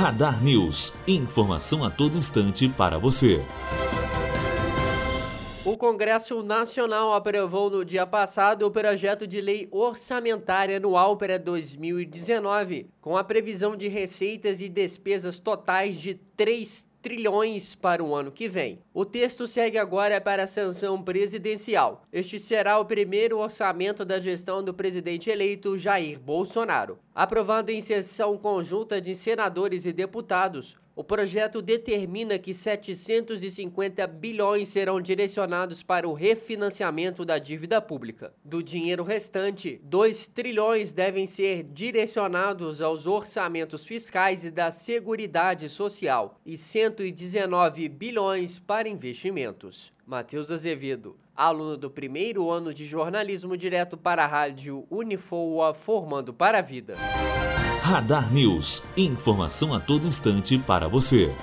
Radar News. Informação a todo instante para você. O Congresso Nacional aprovou no dia passado o projeto de lei orçamentária anual para 2019, com a previsão de receitas e despesas totais de 3 trilhões para o ano que vem. O texto segue agora para a sanção presidencial. Este será o primeiro orçamento da gestão do presidente eleito Jair Bolsonaro. Aprovado em sessão conjunta de senadores e deputados, o projeto determina que 750 bilhões serão direcionados para o refinanciamento da dívida pública. Do dinheiro restante, 2 trilhões devem ser direcionados aos orçamentos fiscais e da Seguridade Social e 119 bilhões para investimentos. Matheus Azevedo, aluno do primeiro ano de jornalismo direto para a rádio Unifoa, formando para a vida. Radar News. Informação a todo instante para você.